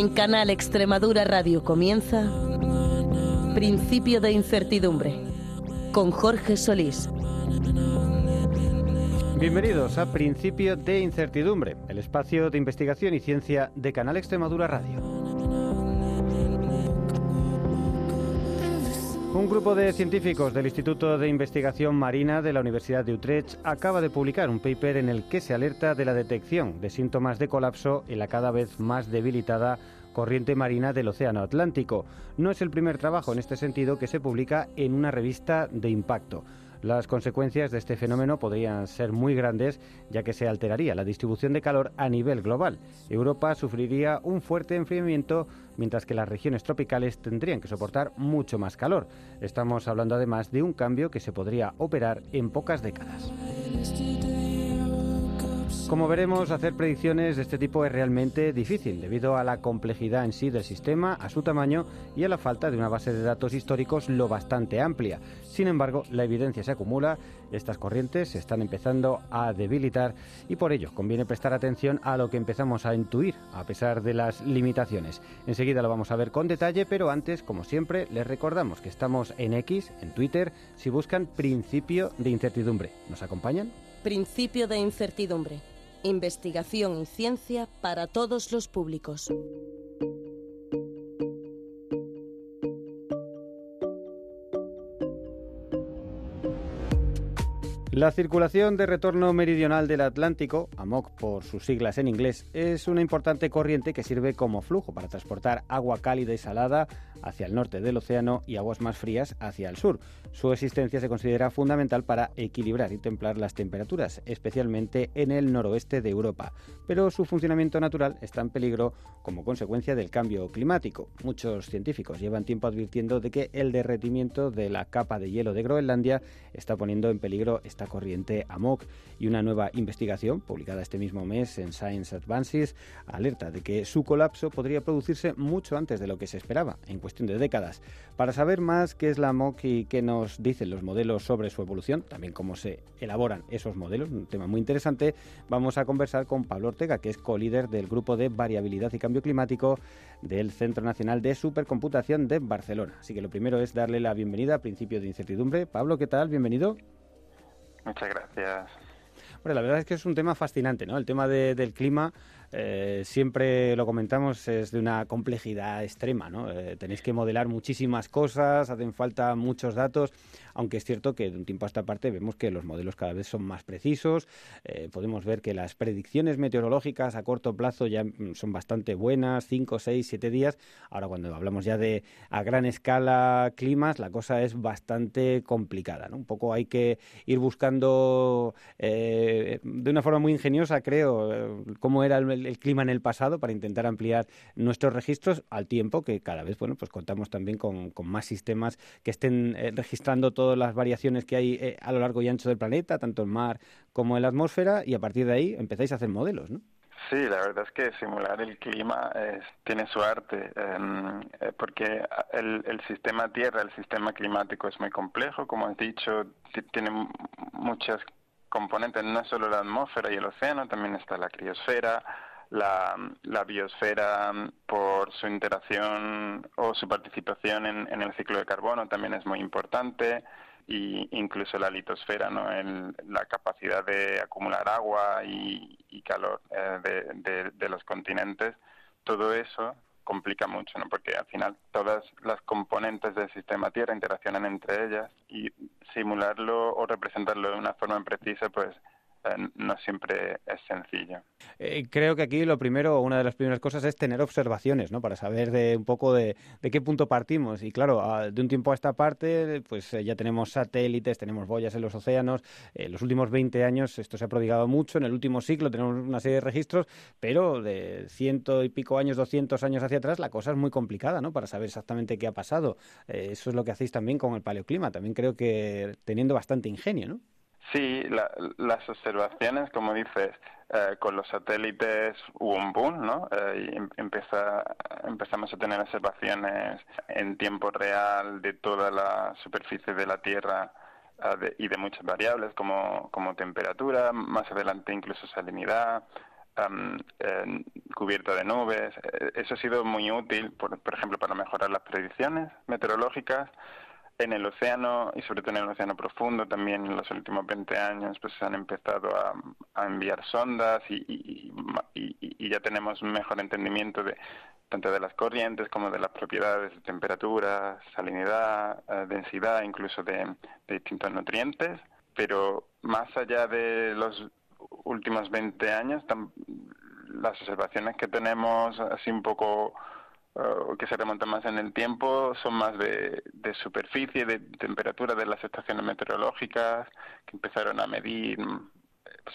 En Canal Extremadura Radio comienza Principio de Incertidumbre con Jorge Solís. Bienvenidos a Principio de Incertidumbre, el espacio de investigación y ciencia de Canal Extremadura Radio. Un grupo de científicos del Instituto de Investigación Marina de la Universidad de Utrecht acaba de publicar un paper en el que se alerta de la detección de síntomas de colapso en la cada vez más debilitada corriente marina del Océano Atlántico. No es el primer trabajo en este sentido que se publica en una revista de impacto. Las consecuencias de este fenómeno podrían ser muy grandes, ya que se alteraría la distribución de calor a nivel global. Europa sufriría un fuerte enfriamiento, mientras que las regiones tropicales tendrían que soportar mucho más calor. Estamos hablando además de un cambio que se podría operar en pocas décadas. Como veremos, hacer predicciones de este tipo es realmente difícil debido a la complejidad en sí del sistema, a su tamaño y a la falta de una base de datos históricos lo bastante amplia. Sin embargo, la evidencia se acumula, estas corrientes se están empezando a debilitar y por ello conviene prestar atención a lo que empezamos a intuir a pesar de las limitaciones. Enseguida lo vamos a ver con detalle, pero antes, como siempre, les recordamos que estamos en X, en Twitter, si buscan principio de incertidumbre. ¿Nos acompañan? Principio de Incertidumbre. Investigación y ciencia para todos los públicos. La circulación de retorno meridional del Atlántico, AMOC por sus siglas en inglés, es una importante corriente que sirve como flujo para transportar agua cálida y salada hacia el norte del océano y aguas más frías hacia el sur. Su existencia se considera fundamental para equilibrar y templar las temperaturas, especialmente en el noroeste de Europa, pero su funcionamiento natural está en peligro como consecuencia del cambio climático. Muchos científicos llevan tiempo advirtiendo de que el derretimiento de la capa de hielo de Groenlandia está poniendo en peligro esta corriente AMOC y una nueva investigación publicada este mismo mes en Science Advances alerta de que su colapso podría producirse mucho antes de lo que se esperaba, en cuestión de décadas. Para saber más qué es la AMOC y qué nos dicen los modelos sobre su evolución, también cómo se elaboran esos modelos, un tema muy interesante, vamos a conversar con Pablo Ortega, que es co-líder del grupo de variabilidad y cambio climático del Centro Nacional de Supercomputación de Barcelona. Así que lo primero es darle la bienvenida a Principio de Incertidumbre. Pablo, ¿qué tal? Bienvenido. Muchas gracias. Bueno, la verdad es que es un tema fascinante, ¿no? El tema de, del clima, eh, siempre lo comentamos, es de una complejidad extrema, ¿no? Eh, tenéis que modelar muchísimas cosas, hacen falta muchos datos, aunque es cierto que de un tiempo a esta parte vemos que los modelos cada vez son más precisos, eh, podemos ver que las predicciones meteorológicas a corto plazo ya mm, son bastante buenas, 5, 6, 7 días, ahora cuando hablamos ya de a gran escala climas, la cosa es bastante complicada, ¿no? Un poco hay que ir buscando de una forma muy ingeniosa, creo, cómo era el, el, clima en el pasado para intentar ampliar nuestros registros al tiempo que cada vez, bueno, pues contamos también con, más sistemas que estén eh, registrando todas las variaciones que hay eh, a lo largo y ancho del planeta, tanto en mar como en la atmósfera, y a partir de ahí empezáis a hacer modelos, ¿no? Sí, la verdad es que simular el clima es, tiene su arte, eh, porque el, sistema Tierra, el sistema climático es muy complejo, como has dicho, tiene muchas componentes, no solo la atmósfera y el océano, también está la criosfera, la, la biosfera por su interacción o su participación en, en, el ciclo de carbono también es muy importante y incluso la litosfera, ¿no? El, la capacidad de acumular agua y, calor eh, de, de, de, los continentes, todo eso complica mucho, ¿no? Porque al final todas las componentes del sistema Tierra interaccionan entre ellas y simularlo o representarlo de una forma precisa, pues no siempre es sencillo. Eh, creo que aquí lo primero, una de las primeras cosas es tener observaciones, ¿no? Para saber de un poco de, de qué punto partimos. Y claro, de un tiempo a esta parte, pues eh, ya tenemos satélites, tenemos boyas en los océanos. En los últimos 20 años esto se ha prodigado mucho. En el último siglo tenemos una serie de registros, pero de ciento y pico años, 200 años hacia atrás, la cosa es muy complicada, ¿no? Para saber exactamente qué ha pasado. eso es lo que hacéis también con el paleoclima. También creo que teniendo bastante ingenio, ¿no? Sí, las observaciones, como dices, eh, con los satélites hubo un boom, ¿no? Eh, em, empezamos a tener observaciones en tiempo real de toda la superficie de la Tierra eh, y de muchas variables como, como temperatura, más adelante incluso salinidad, cubierta de nubes. Eso ha sido muy útil, por ejemplo, para mejorar las predicciones meteorológicas en el océano y sobre todo en el océano profundo también en los últimos 20 años pues se han empezado a, enviar sondas y, ya tenemos un mejor entendimiento de tanto de las corrientes como de las propiedades de temperatura, salinidad, eh, densidad, incluso de, distintos nutrientes. Pero más allá de los últimos 20 años, las observaciones que tenemos así un poco que se remontan más en el tiempo son más de, de, superficie, de temperatura de las estaciones meteorológicas que empezaron a medir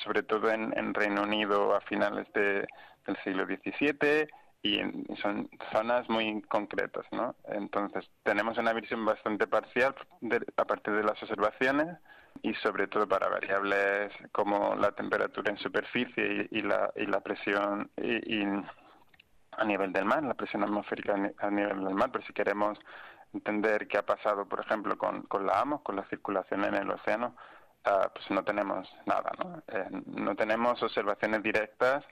sobre todo en, Reino Unido a finales de, del siglo XVII y son zonas muy concretas, ¿no? Entonces tenemos una visión bastante parcial a partir de las observaciones y sobre todo para variables como la temperatura en superficie y, la, y la presión y a nivel del mar, la presión atmosférica a nivel del mar, pero si queremos entender qué ha pasado, por ejemplo, con, con la AMOS, con la circulación en el océano, ah, pues no tenemos nada, ¿no? Eh, no tenemos observaciones directas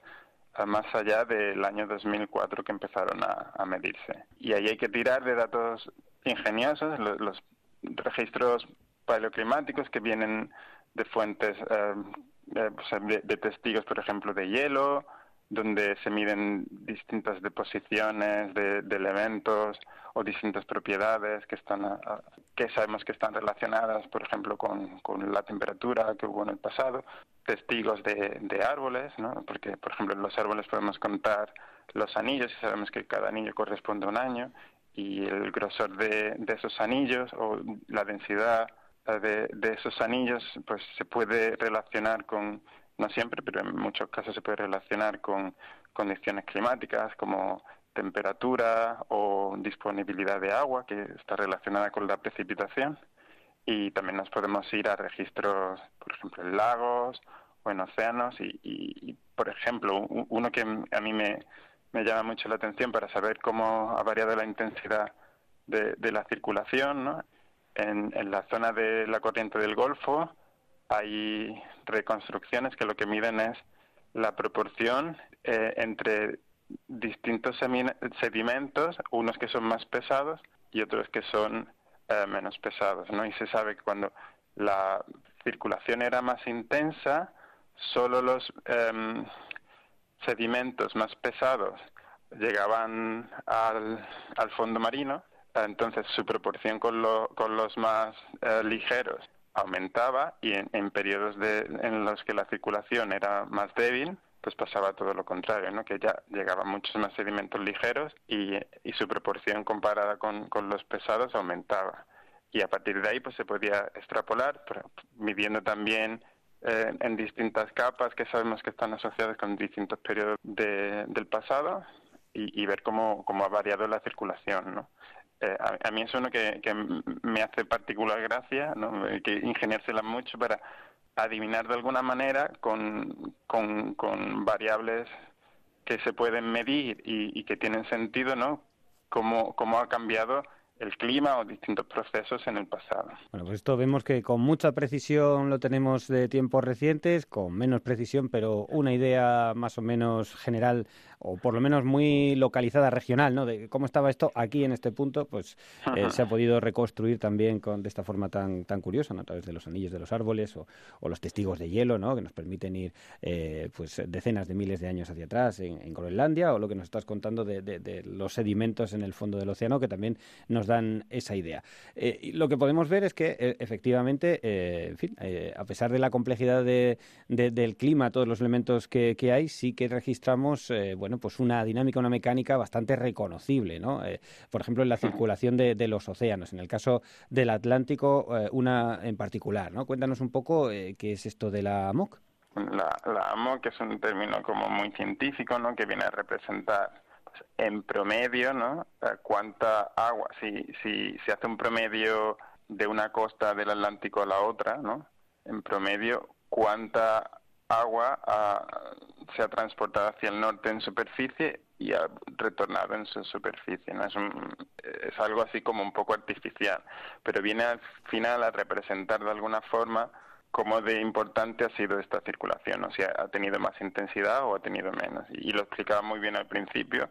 ah, más allá del año 2004 que empezaron a, medirse. Y ahí hay que tirar de datos ingeniosos, los, registros paleoclimáticos que vienen de fuentes, eh, eh, de testigos, por ejemplo, de hielo, donde se miden distintas deposiciones de, elementos o distintas propiedades que están que sabemos que están relacionadas, por ejemplo, con, la temperatura que hubo en el pasado, testigos de, árboles, ¿no? porque, por ejemplo, en los árboles podemos contar los anillos y sabemos que cada anillo corresponde a un año y el grosor de, esos anillos o la densidad de, de esos anillos pues se puede relacionar con no siempre, pero en muchos casos se puede relacionar con condiciones climáticas como temperatura o disponibilidad de agua, que está relacionada con la precipitación. Y también nos podemos ir a registros, por ejemplo, en lagos o en océanos. Y, por ejemplo, uno que a mí me, me, llama mucho la atención para saber cómo ha variado la intensidad de, de la circulación, ¿no? en, en la zona de la corriente del Golfo, hay reconstrucciones que lo que miden es la proporción eh, entre distintos sedimentos, unos que son más pesados y otros que son eh, menos pesados, ¿no? Y se sabe que cuando la circulación era más intensa, solo los em, sedimentos más pesados llegaban al, fondo marino, entonces su proporción con, lo, con los más eh, ligeros aumentaba y en, periodos de, en los que la circulación era más débil, pues pasaba todo lo contrario, ¿no? que ya llegaban muchos más sedimentos ligeros y, y su proporción comparada con, con, los pesados aumentaba. Y a partir de ahí pues se podía extrapolar, midiendo también eh, en distintas capas que sabemos que están asociadas con distintos periodos de, del pasado y, y ver cómo, cómo ha variado la circulación. ¿no? Eh, a, mí es uno que, me hace particular gracia, ¿no? que ingeniársela mucho para adivinar de alguna manera con, con, variables que se pueden medir y, y, que tienen sentido, ¿no? Cómo, cómo ha cambiado el clima o distintos procesos en el pasado. Bueno, pues esto vemos que con mucha precisión lo tenemos de tiempos recientes, con menos precisión, pero una idea más o menos general o por lo menos muy localizada regional, ¿no? De cómo estaba esto aquí en este punto, pues eh, se ha podido reconstruir también con, de esta forma tan, tan curiosa, ¿no? A través de los anillos de los árboles o, los testigos de hielo, ¿no? Que nos permiten ir, eh, pues, decenas de miles de años hacia atrás en, Groenlandia o lo que nos estás contando de, de, los sedimentos en el fondo del océano, que también nos da dan esa idea. Eh, lo que podemos ver es que eh, efectivamente, en fin, a pesar de la complejidad del clima, todos los elementos que, hay, sí que registramos, bueno, pues una dinámica, una mecánica bastante reconocible, ¿no? por ejemplo, en la circulación de, los océanos. En el caso del Atlántico, una en particular, ¿no? Cuéntanos un poco qué es esto de la AMOC. La, la AMOC es un término como muy científico, ¿no? Que viene a representar pues, en promedio, ¿no? Eh, cuánta agua, si, si se hace un promedio de una costa del Atlántico a la otra, ¿no? En promedio, cuánta agua se ha transportado hacia el norte en superficie y ha retornado en su superficie. ¿no? Es, es algo así como un poco artificial, pero viene al final a representar de alguna forma cómo de importante ha sido esta circulación, o si ha tenido más intensidad o ha tenido menos. Y, lo explicaba muy bien al principio,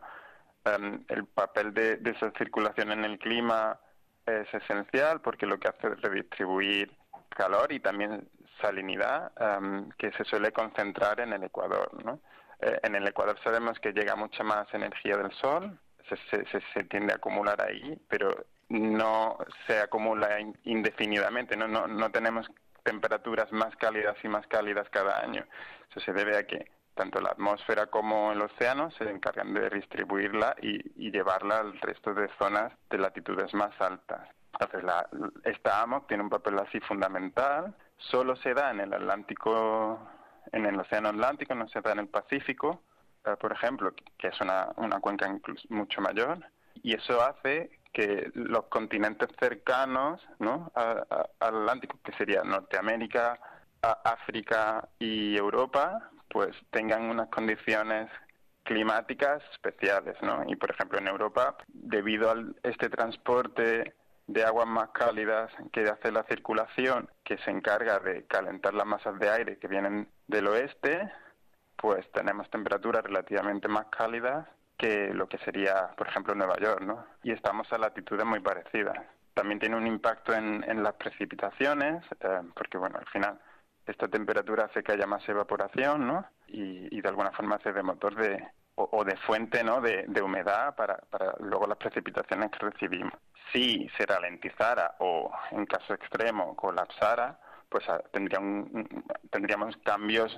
em, el papel de, esa circulación en el clima es esencial porque lo que hace es redistribuir calor y también salinidad em, que se suele concentrar en el Ecuador. ¿no? Eh, en el Ecuador sabemos que llega mucha más energía del Sol, se, se, se tiende a acumular ahí, pero no se acumula indefinidamente, no, no, no tenemos temperaturas más cálidas y más cálidas cada año. Eso se debe a que tanto la atmósfera como el océano se encargan de distribuirla y, llevarla al resto de zonas de latitudes más altas. Entonces, la, esta AMOC tiene un papel así fundamental. Solo se da en el Atlántico, en el Océano Atlántico, no se da en el Pacífico, eh, por ejemplo, que es una, una cuenca mucho mayor. Y eso hace que los continentes cercanos ¿no? al Atlántico, que sería Norteamérica, África y Europa, pues tengan unas condiciones climáticas especiales, ¿no? Y por ejemplo en Europa, debido a este transporte de aguas más cálidas que hace la circulación, que se encarga de calentar las masas de aire que vienen del oeste, pues tenemos temperaturas relativamente más cálidas que lo que sería, por ejemplo, Nueva York, ¿no? Y estamos a latitudes muy parecidas. También tiene un impacto en, en las precipitaciones, eh, porque, bueno, al final esta temperatura hace que haya más evaporación, ¿no? Y, y de alguna forma hace de motor de, o, de fuente, ¿no? De, de humedad para, para luego las precipitaciones que recibimos. Si se ralentizara o, en caso extremo, colapsara, pues ah, tendría un, tendríamos cambios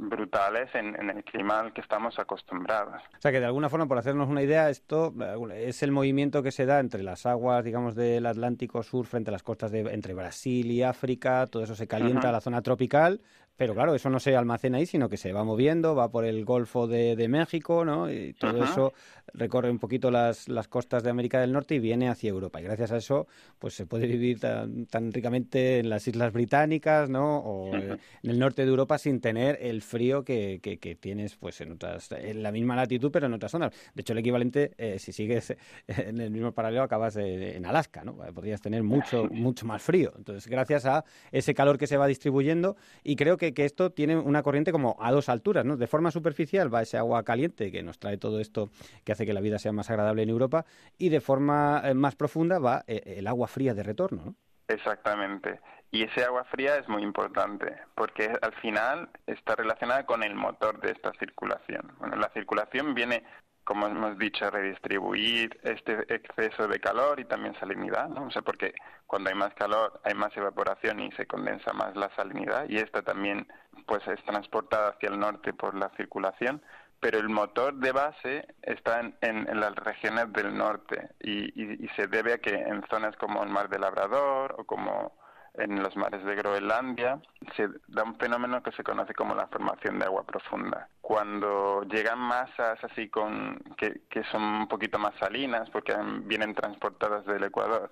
brutales en, el clima al que estamos acostumbrados. O sea que de alguna forma, por hacernos una idea, esto es el movimiento que se da entre las aguas, digamos, del Atlántico Sur frente a las costas de entre Brasil y África, todo eso se calienta a la zona tropical, pero claro, eso no se almacena ahí, sino que se va moviendo, va por el Golfo de, de México, ¿no? Y todo eso recorre un poquito las, las costas de América del Norte y viene hacia Europa. Y gracias a eso, pues se puede vivir tan, tan ricamente en las Islas Británicas, ¿no? O en el norte de Europa sin tener el frío que, que, tienes, pues en otras, en la misma latitud, pero en otras zonas. De hecho, el equivalente, eh, si sigues en el mismo paralelo, acabas en Alaska, ¿no? Podrías tener mucho, mucho más frío. Entonces, gracias a ese calor que se va distribuyendo, y creo que que, esto tiene una corriente como a dos alturas, ¿no? De forma superficial va ese agua caliente que nos trae todo esto que hace que la vida sea más agradable en Europa y de forma eh, más profunda va eh, el agua fría de retorno, ¿no? Exactamente. Y ese agua fría es muy importante porque al final está relacionada con el motor de esta circulación. Bueno, la circulación viene como hemos dicho, redistribuir este exceso de calor y también salinidad, ¿no? O sea, porque cuando hay más calor hay más evaporación y se condensa más la salinidad y esta también pues es transportada hacia el norte por la circulación, pero el motor de base está en, las regiones del norte y, y, se debe a que en zonas como el mar de Labrador o como en los mares de Groenlandia se da un fenómeno que se conoce como la formación de agua profunda. Cuando llegan masas así con que, que son un poquito más salinas porque vienen transportadas del Ecuador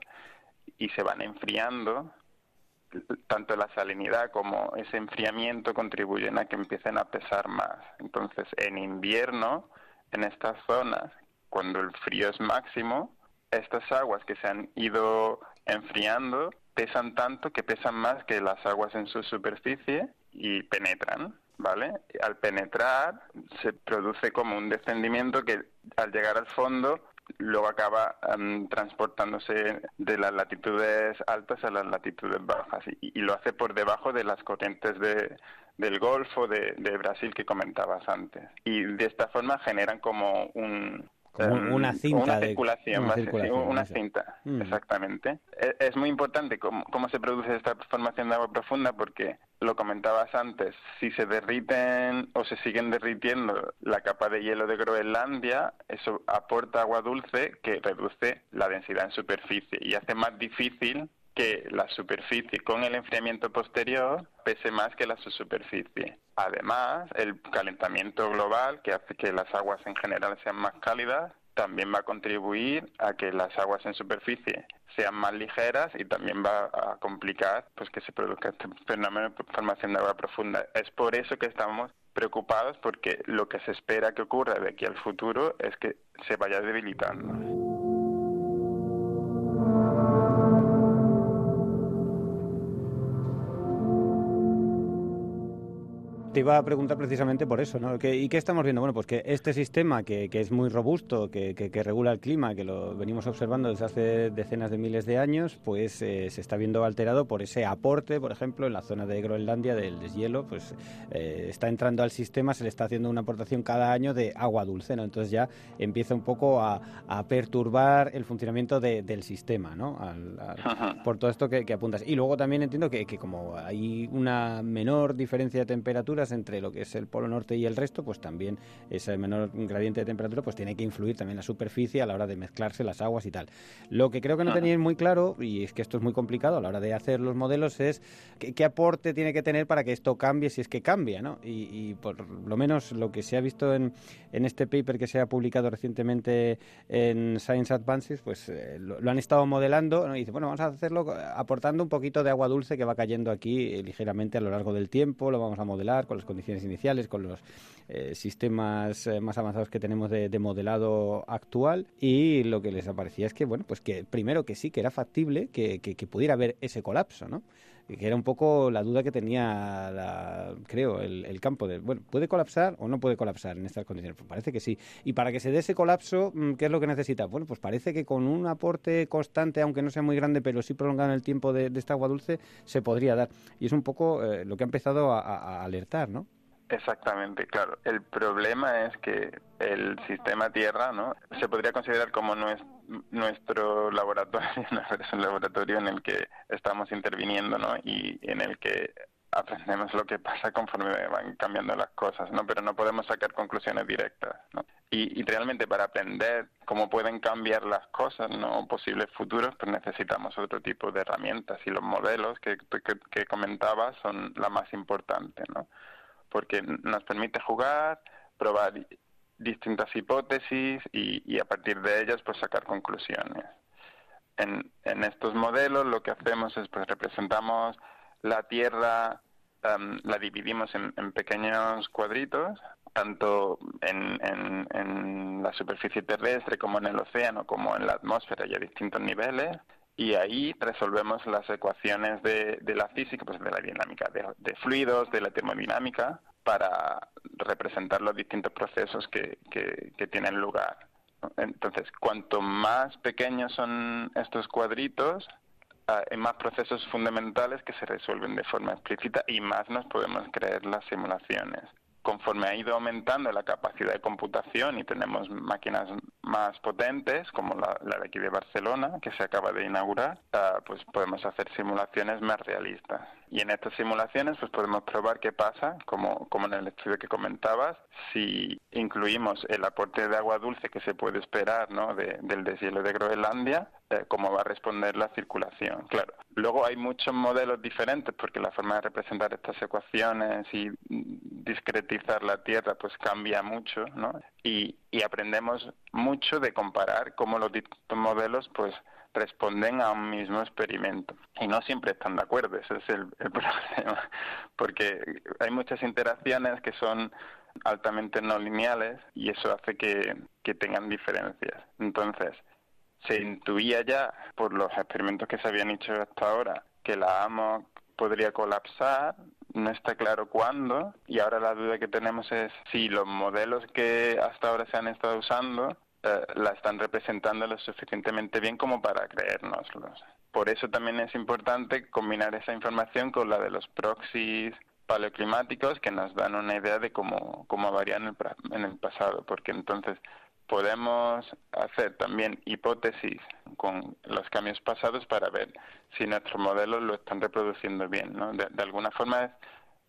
y se van enfriando, tanto la salinidad como ese enfriamiento contribuyen a que empiecen a pesar más. Entonces, en invierno, en estas zonas, cuando el frío es máximo, estas aguas que se han ido enfriando pesan tanto que pesan más que las aguas en su superficie y penetran, ¿vale? Al penetrar se produce como un descendimiento que al llegar al fondo luego acaba em, transportándose de las latitudes altas a las latitudes bajas y, lo hace por debajo de las corrientes de, del Golfo de, de Brasil que comentabas antes. Y de esta forma generan como un, Como una cinta. Una de- circulación, una circulación, cinta, Mm. exactamente. E- Es, muy importante cómo, cómo se produce esta formación de agua profunda porque, lo comentabas antes, si se derriten o se siguen derritiendo la capa de hielo de Groenlandia, eso aporta agua dulce que reduce la densidad en superficie y hace más difícil que la superficie con el enfriamiento posterior pese más que la subsuperficie. Además, el calentamiento global, que hace que las aguas en general sean más cálidas, también va a contribuir a que las aguas en superficie sean más ligeras y también va a complicar pues que se produzca este fenómeno de formación de agua profunda. Es por eso que estamos preocupados porque lo que se espera que ocurra de aquí al futuro es que se vaya debilitando. Te iba a preguntar precisamente por eso, ¿no? ¿Qué- ¿Y qué estamos viendo? Bueno, pues que este sistema que, que es muy robusto, que, que- que regula el clima, que lo venimos observando desde hace decenas de miles de años, pues eh, se está viendo alterado por ese aporte, por ejemplo, en la zona de Groenlandia del deshielo, pues eh, está entrando al sistema, se le está haciendo una aportación cada año de agua dulce, ¿no? Entonces ya empieza un poco a, a perturbar el funcionamiento de- del sistema, ¿no? Al- al- por todo esto que, apuntas. Y luego también entiendo que, que como hay una menor diferencia de temperaturas entre lo que es el polo norte y el resto, pues también ese menor gradiente de temperatura pues tiene que influir también la superficie a la hora de mezclarse las aguas y tal. Lo que creo que no tenéis muy claro, y es que esto es muy complicado a la hora de hacer los modelos, es qué, qué aporte tiene que tener para que esto cambie si es que cambia, ¿no? Y, y por lo menos lo que se ha visto en, en este paper que se ha publicado recientemente en Science Advances, pues eh, lo, lo han estado modelando ¿no? y dice, bueno, vamos a hacerlo aportando un poquito de agua dulce que va cayendo aquí eh, ligeramente a lo largo del tiempo, lo vamos a modelar con las condiciones iniciales, con los eh, sistemas eh, más avanzados que tenemos de, de modelado actual y lo que les aparecía es que, bueno, pues que primero que sí, que era factible que, que- que pudiera haber ese colapso, ¿no? Que era un poco la duda que tenía, creo, el, campo de, bueno, ¿puede colapsar o no puede colapsar en estas condiciones? Pues parece que sí. Y para que se dé ese colapso, mm, ¿qué es lo que necesita? Bueno, pues parece que con un aporte constante, aunque no sea muy grande, pero sí prolongado en el tiempo de, de esta agua dulce, se podría dar. Y es un poco eh, lo que ha empezado a alertar, ¿no? Exactamente, claro. El problema es que el sistema Tierra, ¿no? Se podría considerar como nues- nuestro laboratorio, ¿no? es un laboratorio en el que estamos interviniendo, ¿no? Y en el que aprendemos lo que pasa conforme van cambiando las cosas, ¿no? Pero no podemos sacar conclusiones directas, ¿no? Y, y realmente para aprender cómo pueden cambiar las cosas, ¿no? Posibles futuros, pues necesitamos otro tipo de herramientas y los modelos que, que, que comentabas son la más importante, ¿no? Porque nos permite jugar, probar distintas hipótesis y, a partir de ellas pues sacar conclusiones. En, en estos modelos lo que hacemos es pues representamos la Tierra, la dividimos en, en pequeños cuadritos, tanto en- en la superficie terrestre como en el océano, como en la atmósfera y a distintos niveles, y ahí resolvemos las ecuaciones de, de la física, pues de la dinámica de, de fluidos, de la termodinámica, para representar los distintos procesos que, que- que tienen lugar. Entonces, cuanto más pequeños son estos cuadritos, ah, hay más procesos fundamentales que se resuelven de forma explícita y más nos podemos creer las simulaciones. Conforme ha ido aumentando la capacidad de computación y tenemos máquinas más potentes, como la, de aquí de Barcelona, que se acaba de inaugurar, ah, pues podemos hacer simulaciones más realistas. Y en estas simulaciones pues podemos probar qué pasa, como, como en el estudio que comentabas, si incluimos el aporte de agua dulce que se puede esperar ¿no? de- del deshielo de Groenlandia, eh, cómo va a responder la circulación. Claro, luego hay muchos modelos diferentes porque la forma de representar estas ecuaciones y discretizar la Tierra pues cambia mucho, ¿no? Y, y aprendemos mucho de comparar cómo los distintos modelos pues responden a un mismo experimento. Y no siempre están de acuerdo, ese es el, problema, porque hay muchas interacciones que son altamente no lineales y eso hace que, tengan diferencias. Entonces, se intuía ya por los experimentos que se habían hecho hasta ahora que la AMOC podría colapsar, no está claro cuándo, y ahora la duda que tenemos es si los modelos que hasta ahora se han estado usando eh, la están representando lo suficientemente bien como para creérnoslos. Por eso también es importante combinar esa información con la de los proxies paleoclimáticos que nos dan una idea de cómo, cómo varían el, en el pasado, porque entonces podemos hacer también hipótesis con los cambios pasados para ver si nuestros modelos lo están reproduciendo bien, ¿no? De, alguna forma es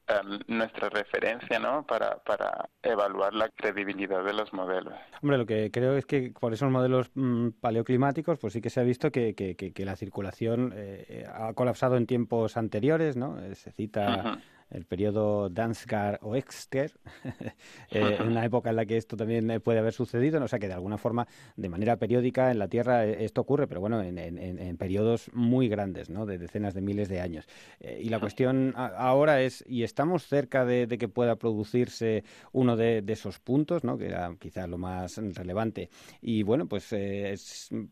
em, nuestra referencia, ¿no? Para, para evaluar la credibilidad de los modelos. Hombre, lo que creo es que por esos modelos mm, paleoclimáticos, pues sí que se ha visto que, que, que, la circulación eh, ha colapsado en tiempos anteriores, ¿no? Eh, se cita el periodo Dansgar o Exter, eh, en una época en la que esto también eh, puede haber sucedido, ¿no? o sea que de alguna forma, de manera periódica en la Tierra eh, esto ocurre, pero bueno, en, en, periodos muy grandes, ¿no? de decenas de miles de años. y la cuestión ahora es, ¿y estamos cerca de, que pueda producirse uno de, esos puntos, ¿no? que era quizás lo más relevante? Y bueno, pues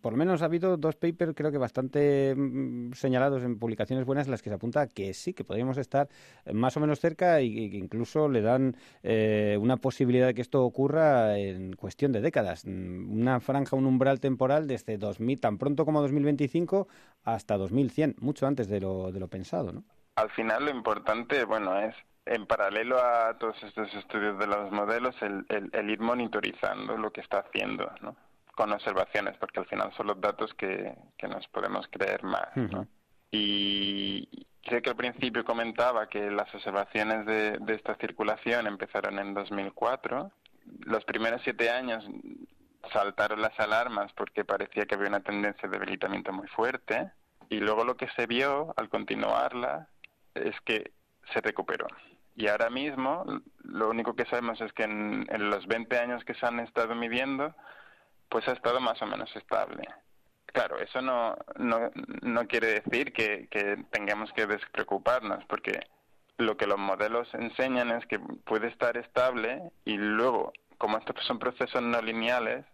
por lo menos ha habido dos papers, creo que bastante mm, señalados en publicaciones buenas, en las que se apunta que sí, que podríamos estar más más o menos cerca y que incluso le dan eh, una posibilidad de que esto ocurra en cuestión de décadas. Mm, una franja, un umbral temporal desde 2000, tan pronto como 2025 hasta 2100, mucho antes de lo, de lo pensado, ¿no? Al final lo importante, bueno, es en paralelo a todos estos estudios de los modelos, el, el, ir monitorizando lo que está haciendo, ¿no? Con observaciones, porque al final son los datos que, que nos podemos creer más, ¿no? Y, Sé que al principio comentaba que las observaciones de, esta circulación empezaron en 2004. Los primeros siete años saltaron las alarmas porque parecía que había una tendencia de debilitamiento muy fuerte y luego lo que se vio al continuarla es que se recuperó. Y ahora mismo lo único que sabemos es que en, en los 20 años que se han estado midiendo, pues ha estado más o menos estable. Claro, eso no, no, no quiere decir que, que tengamos que despreocuparnos, porque lo que los modelos enseñan es que puede estar estable y luego, como estos son procesos no lineales,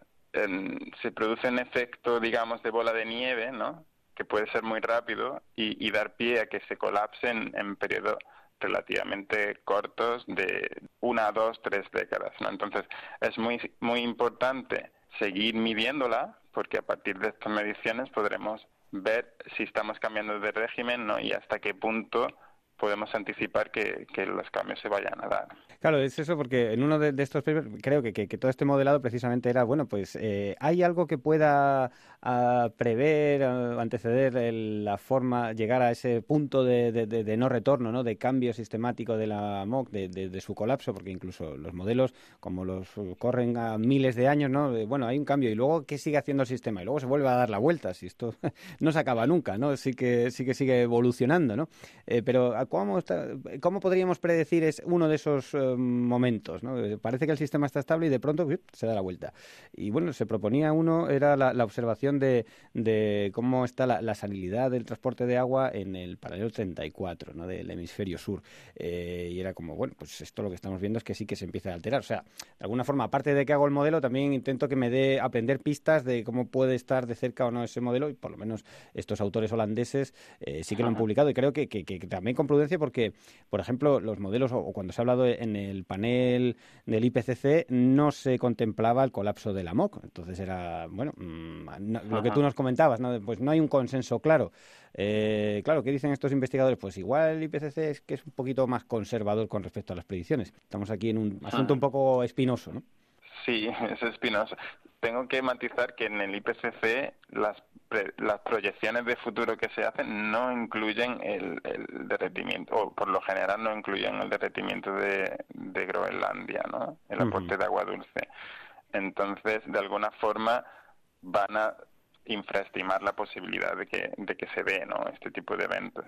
se produce un efecto, digamos, de bola de nieve, ¿no? Que puede ser muy rápido y, y dar pie a que se colapse en, en periodos relativamente cortos de una, dos, tres décadas, ¿no? Entonces, es muy, muy importante seguir midiéndola porque a partir de estas mediciones podremos ver si estamos cambiando de régimen ¿no? y hasta qué punto podemos anticipar que, los cambios se vayan a dar. Claro, es eso porque en uno de, estos papers creo que, que, todo este modelado precisamente era, bueno, pues eh, hay algo que pueda ah, prever, ah, anteceder la forma, llegar a ese punto de, no retorno, ¿no? de cambio sistemático de la MOC, de, su colapso, porque incluso los modelos, como los corren a miles de años, ¿no? bueno, hay un cambio y luego, ¿qué sigue haciendo el sistema? Y luego se vuelve a dar la vuelta, si esto no se acaba nunca, ¿no? Sí que, sí que sigue evolucionando, ¿no? Eh, pero ¿cómo, ¿cómo podríamos predecir es uno de esos eh, momentos? ¿no? Parece que el sistema está estable y de pronto se da la vuelta. Y bueno, se proponía uno, era la, observación de, de, cómo está la, la, salinidad del transporte de agua en el paralelo 34 ¿no? del hemisferio sur. Eh, y era como, bueno, pues esto lo que estamos viendo es que sí que se empieza a alterar. O sea, de alguna forma, aparte de que hago el modelo, también intento que me dé aprender pistas de cómo puede estar de cerca o no ese modelo y por lo menos estos autores holandeses eh, sí que lo han publicado y creo que, que, que también con prudencia porque, por ejemplo, los modelos o, cuando se ha hablado en el panel del IPCC no se contemplaba el colapso de la MOC. Entonces era, bueno, mm, lo que tú nos comentabas, ¿no? pues no hay un consenso claro. Eh, claro, ¿qué dicen estos investigadores? Pues igual el IPCC es que es un poquito más conservador con respecto a las predicciones. Estamos aquí en un asunto un poco espinoso, ¿no? Sí, es espinoso. Tengo que matizar que en el IPCC las, las proyecciones de futuro que se hacen no incluyen el, derretimiento, o por lo general no incluyen el derretimiento de, Groenlandia, ¿no? El aporte de agua dulce. Entonces, de alguna forma, van a infraestimar la posibilidad de que, de que se dé ¿no? este tipo de eventos.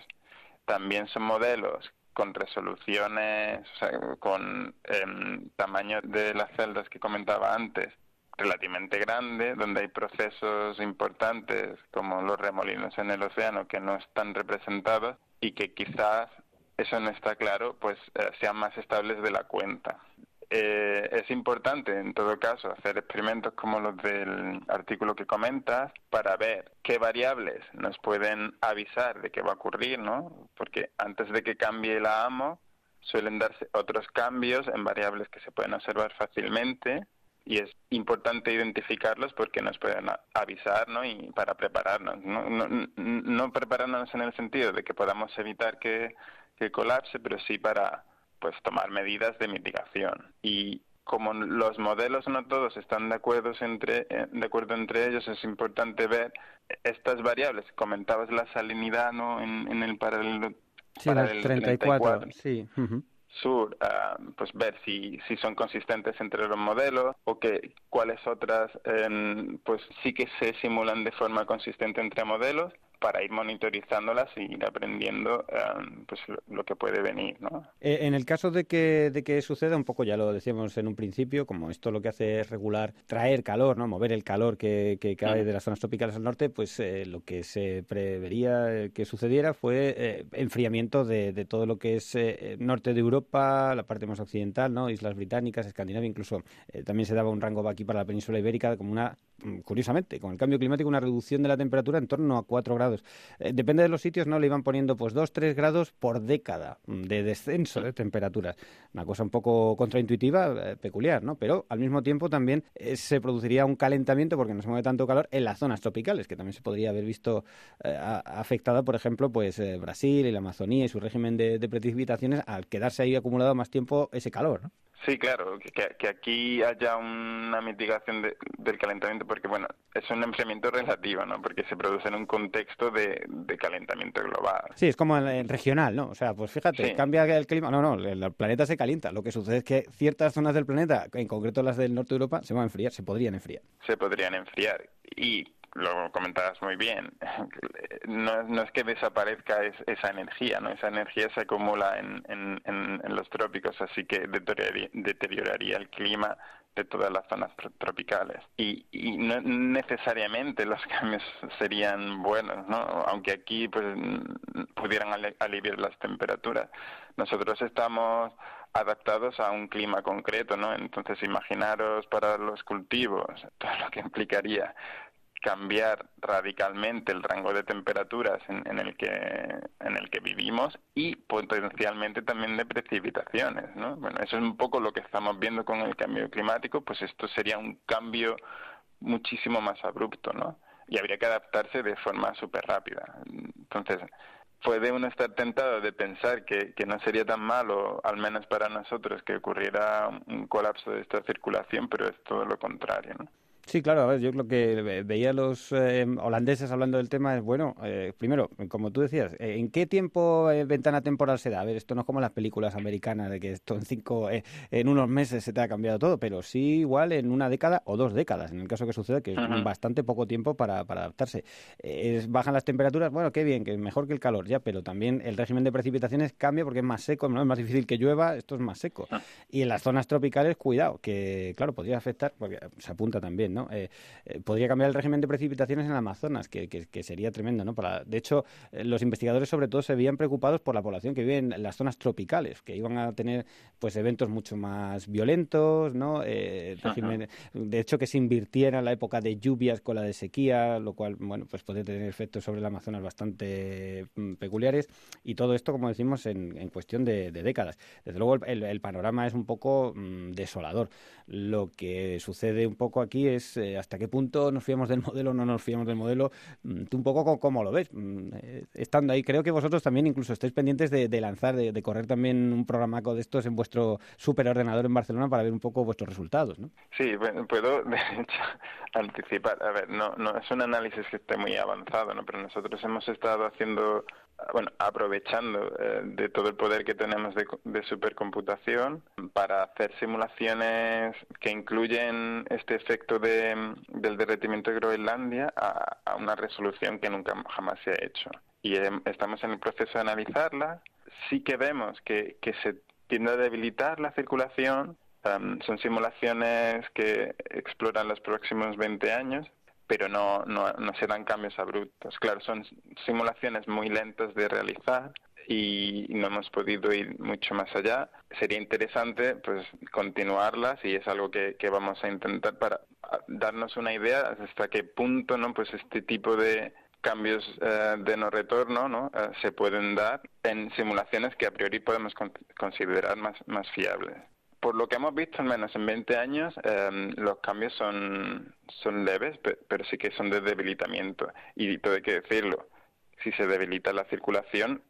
También son modelos con resoluciones, o sea, con eh, tamaño de las celdas que comentaba antes, relativamente grande, donde hay procesos importantes como los remolinos en el océano que no están representados y que quizás eso no está claro, pues eh, sean más estables de la cuenta. Eh, es importante, en todo caso, hacer experimentos como los del artículo que comentas para ver qué variables nos pueden avisar de qué va a ocurrir, ¿no? Porque antes de que cambie la AMO, suelen darse otros cambios en variables que se pueden observar fácilmente y es importante identificarlos porque nos pueden avisar ¿no? y para prepararnos. No, no, no prepararnos en el sentido de que podamos evitar que colapse, pero sí para pues tomar medidas de mitigación. Y como los modelos no todos están de acuerdo entre, eh, de acuerdo entre ellos, es importante ver estas variables. Comentabas la salinidad ¿no? en, el paralelo, sí, 34, sí. Sur, ah, pues ver si, si son consistentes entre los modelos o que cuáles otras pues sí que se simulan de forma consistente entre modelos para ir monitorizándolas y ir aprendiendo em, pues lo, que puede venir, ¿no? Eh, en el caso de que, de que suceda, un poco ya lo decíamos en un principio, como esto lo que hace es regular, traer calor, ¿no? Mover el calor que, que cae de las zonas tropicales al norte, pues eh, lo que se prevería eh, que sucediera fue enfriamiento de, de, todo lo que es norte de Europa, la parte más occidental, ¿no? Islas Británicas, Escandinavia, incluso también se daba un rango aquí para la península ibérica como una, mm, curiosamente, con el cambio climático, una reducción de la temperatura en torno a 4 grados eh, depende de los sitios, ¿no? Le iban poniendo pues 2, 3 grados por década de descenso de temperaturas. Una cosa un poco contraintuitiva, eh, peculiar, ¿no? Pero al mismo tiempo también eh, se produciría un calentamiento porque no se mueve tanto calor en las zonas tropicales, que también se podría haber visto afectada, por ejemplo, pues Brasil y la Amazonía y su régimen de, de precipitaciones al quedarse ahí acumulado más tiempo ese calor, ¿no? Sí, claro, que, aquí haya una mitigación del calentamiento, porque bueno, es un enfriamiento relativo, ¿no? Porque se produce en un contexto de, calentamiento global. Sí, es como el, regional, ¿no? O sea, pues fíjate, cambia el clima. No, no, el, planeta se calienta. Lo que sucede es que ciertas zonas del planeta, en concreto las del norte de Europa, se van a enfriar, se podrían enfriar. Se podrían enfriar. Y lo comentabas muy bien, no, no es que desaparezca esa energía, ¿no? Esa energía se acumula en, en, los trópicos, así que deterioraría, el clima de todas las zonas tropicales. Y, y no necesariamente los cambios serían buenos, ¿no? Aunque aquí pues pudieran aliviar las temperaturas. Nosotros estamos adaptados a un clima concreto, ¿no? Entonces imaginaros para los cultivos todo lo que implicaría cambiar radicalmente el rango de temperaturas en, el que en el que vivimos y potencialmente también de precipitaciones ¿no? bueno eso es un poco lo que estamos viendo con el cambio climático pues esto sería un cambio muchísimo más abrupto no y habría que adaptarse de forma súper rápida entonces puede uno estar tentado de pensar que, que no sería tan malo, al menos para nosotros, que ocurriera un colapso de esta circulación, pero es todo lo contrario, ¿no? Sí, claro, a ver, yo lo que veía los eh, holandeses hablando del tema es, bueno, eh, primero, como tú decías, eh, ¿en qué tiempo ventana temporal se da? A ver, esto no es como las películas americanas de que esto en cinco, en unos meses se te ha cambiado todo, pero sí igual en una década o dos décadas, en el caso que sucede, que es bastante poco tiempo para, para adaptarse. bajan las temperaturas, bueno, qué bien, que es mejor que el calor ya, pero también el régimen de precipitaciones cambia porque es más seco, no es más difícil que llueva, esto es más seco. Ah. Y en las zonas tropicales, cuidado, que claro, podría afectar, porque se apunta también, eh, eh, podría cambiar el régimen de precipitaciones en el Amazonas, que, sería tremendo, ¿no? Para, de hecho, eh, los investigadores sobre todo se veían preocupados por la población que vive en las zonas tropicales, que iban a tener pues eventos mucho más violentos, ¿no? de hecho, que se invirtiera la época de lluvias con la de sequía, lo cual, bueno, pues puede tener efectos sobre el Amazonas bastante mm, peculiares, y todo esto, como decimos, en, cuestión de, décadas. Desde luego, el, panorama es un poco mm, desolador. Lo que sucede un poco aquí es eh, hasta qué punto nos fiamos del modelo no nos fiamos del modelo. Mm, tú un poco cómo lo ves, mm, eh, estando ahí. Creo que vosotros también incluso estáis pendientes de, lanzar, de, correr también un programaco de estos en vuestro superordenador en Barcelona para ver un poco vuestros resultados, ¿no? Sí, puedo de hecho anticipar. A ver, no, no es un análisis que esté muy avanzado, ¿no? Pero nosotros hemos estado haciendo bueno, aprovechando eh, de todo el poder que tenemos de, supercomputación para hacer simulaciones que incluyen este efecto de, del derretimiento de Groenlandia a, una resolución que nunca jamás se ha hecho. Y em, estamos en el proceso de analizarla. Sí que vemos que, se tiende a debilitar la circulación. Son simulaciones que exploran los próximos 20 años pero no, no, no se cambios abruptos. Claro, son simulaciones muy lentas de realizar y no hemos podido ir mucho más allá. Sería interesante pues continuarlas y es algo que, que vamos a intentar para darnos una idea hasta qué punto no pues este tipo de cambios eh, de no retorno ¿no? Eh, se pueden dar en simulaciones que a priori podemos considerar más, más fiables por lo que hemos visto, al menos en 20 años, em, los cambios son, son leves, pero sí que son de debilitamiento. Y todo hay que decirlo, si se debilita la circulación,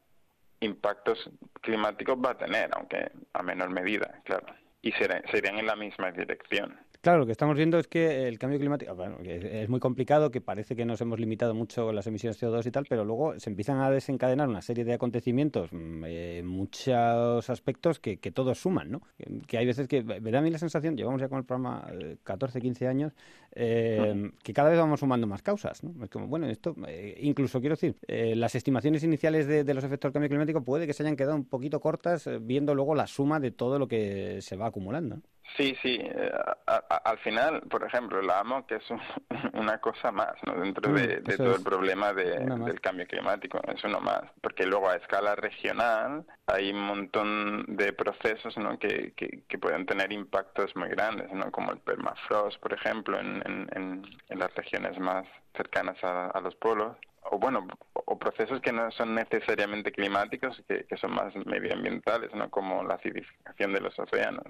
impactos climáticos va a tener, aunque a menor medida, claro. y serían en la misma dirección. Claro, lo que estamos viendo es que el cambio climático bueno, es muy complicado, que parece que nos hemos limitado mucho las emisiones de CO2 y tal, pero luego se empiezan a desencadenar una serie de acontecimientos, mm, eh, muchos aspectos que, todos suman, ¿no? Que, hay veces que me da a mí la sensación, llevamos ya con el programa 14, eh, 15 años, eh, que cada vez vamos sumando más causas, ¿no? Es como, bueno, esto, incluso quiero decir, las estimaciones iniciales de, de, los efectos del cambio climático puede que se hayan quedado un poquito cortas viendo luego la suma de todo lo que se va acumulando. Sí, sí. Eh, al final, por ejemplo, la amo que es una cosa más ¿no? dentro de, mm, todo el problema del cambio climático. Es uno más. Porque luego a escala regional hay un montón de procesos ¿no? que, que, pueden tener impactos muy grandes, ¿no? como el permafrost, por ejemplo, en, en, en las regiones más cercanas a, los polos o bueno, o procesos que no son necesariamente climáticos, que, que son más medioambientales, ¿no? Como la acidificación de los océanos.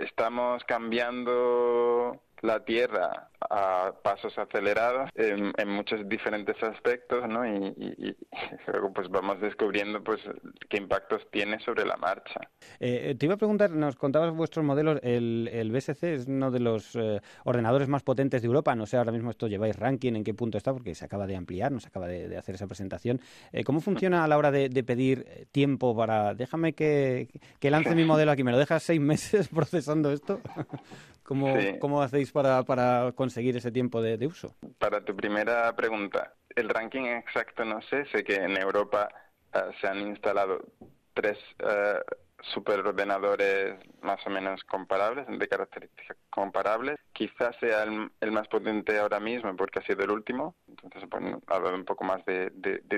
Estamos cambiando la Tierra a pasos acelerados en, muchos diferentes aspectos, ¿no? Y, luego pues vamos descubriendo pues qué impactos tiene sobre la marcha. Eh, te iba a preguntar, nos contabas vuestros modelos, el, el BSC es uno de los eh, ordenadores más potentes de Europa, no sé ahora mismo esto lleváis ranking, en qué punto está, porque se acaba de ampliar, nos acaba de, hacer esa presentación. Eh, ¿Cómo funciona a la hora de, pedir tiempo para, déjame que, que lance mi modelo aquí, me lo dejas seis meses procesando esto? ¿Cómo, ¿Cómo hacéis para, para conseguir ese tiempo de, uso? Para tu primera pregunta, el ranking exacto no sé, sé que en Europa eh, se han instalado tres uh, superordenadores más o menos comparables, de características comparables. Quizás sea el, más potente ahora mismo porque ha sido el último, entonces ha dado un poco más de,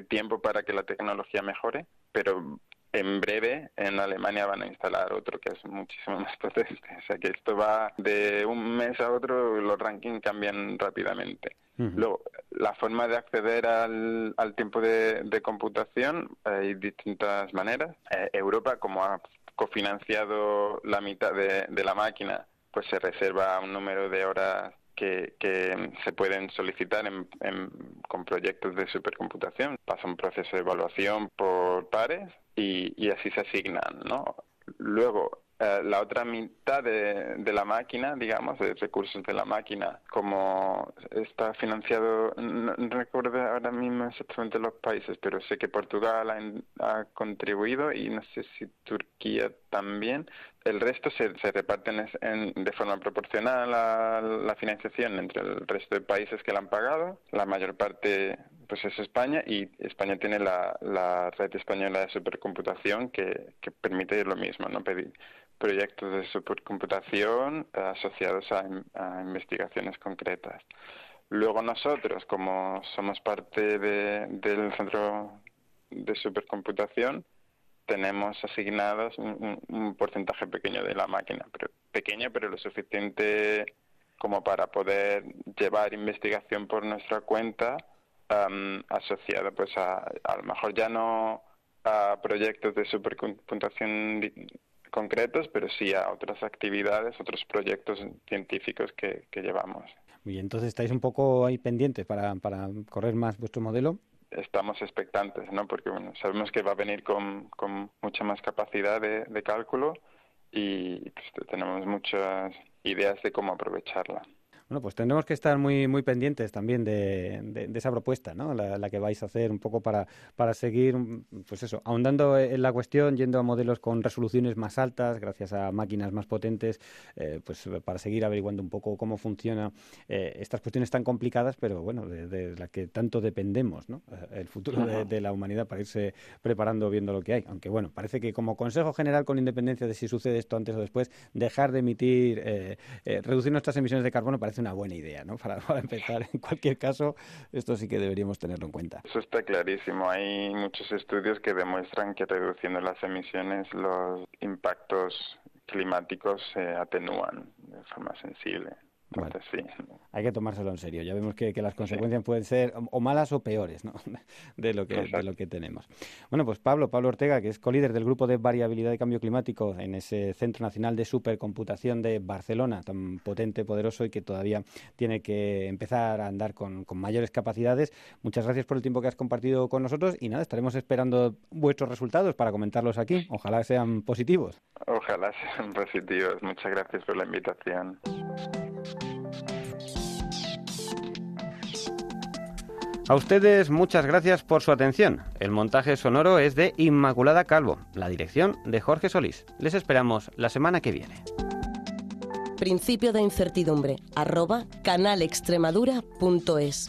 tiempo para que la tecnología mejore, pero en breve en Alemania van a instalar otro que es muchísimo más potente. O sea que esto va de un mes a otro, los rankings cambian rápidamente. Luego, la forma de acceder al, al tiempo de, computación hay distintas maneras. Eh, Europa, como ha cofinanciado la mitad de, de la máquina, pues se reserva un número de horas que, se pueden solicitar en, con proyectos de supercomputación. Pasa un proceso de evaluación por pares y, y así se asignan, ¿no? Luego, eh, la otra mitad de, de, la máquina, digamos, de recursos de la máquina, como está financiado, no, recuerdo ahora mismo exactamente los países, pero sé que Portugal ha, ha contribuido y no sé si Turquía también. El resto se, se reparten en, de forma proporcional a la financiación entre el resto de países que la han pagado. La mayor parte pues es España y España tiene la, la red española de supercomputación que, que permite lo mismo, no pedir proyectos de supercomputación asociados a, investigaciones concretas. Luego nosotros, como somos parte del centro de supercomputación, tenemos asignados un, porcentaje pequeño de la máquina, pero pequeño pero lo suficiente como para poder llevar investigación por nuestra cuenta um, asociada pues a, a lo mejor ya no a proyectos de supercomputación concretos, pero sí a otras actividades, otros proyectos científicos que, llevamos. Y entonces estáis un poco ahí pendientes para, para correr más vuestro modelo. Estamos expectantes, ¿no? Porque bueno, sabemos que va a venir con, con mucha más capacidad de, de cálculo y pues, tenemos muchas ideas de cómo aprovecharla. Bueno, pues tendremos que estar muy muy pendientes también de, esa propuesta, ¿no? La, que vais a hacer un poco para, para seguir, pues eso, ahondando en la cuestión, yendo a modelos con resoluciones más altas, gracias a máquinas más potentes, eh, pues para seguir averiguando un poco cómo funciona eh, estas cuestiones tan complicadas, pero bueno, de, de las que tanto dependemos, ¿no? Eh, el futuro de, la humanidad para irse preparando viendo lo que hay. Aunque bueno, parece que como consejo general, con independencia de si sucede esto antes o después, dejar de emitir, reducir nuestras emisiones de carbono parece una buena idea, ¿no? Para, empezar, en cualquier caso, esto sí que deberíamos tenerlo en cuenta. Eso está clarísimo. Hay muchos estudios que demuestran que reduciendo las emisiones los impactos climáticos se atenúan de forma sensible. Entonces, sí. Hay que tomárselo en serio. Ya vemos que, las consecuencias pueden ser o malas o peores ¿no? de, lo que, de lo que tenemos. Bueno, pues Pablo, Pablo Ortega, que es colíder del Grupo de Variabilidad y Cambio Climático en ese Centro Nacional de Supercomputación de Barcelona, tan potente, poderoso y que todavía tiene que empezar a andar con, con mayores capacidades. Muchas gracias por el tiempo que has compartido con nosotros y nada, estaremos esperando vuestros resultados para comentarlos aquí. Ojalá sean positivos. Ojalá sean positivos. Muchas gracias por la invitación. A ustedes muchas gracias por su atención. El montaje sonoro es de Inmaculada Calvo, la dirección de Jorge Solís. Les esperamos la semana que viene. Principio de incertidumbre, arroba canalextremadura.es.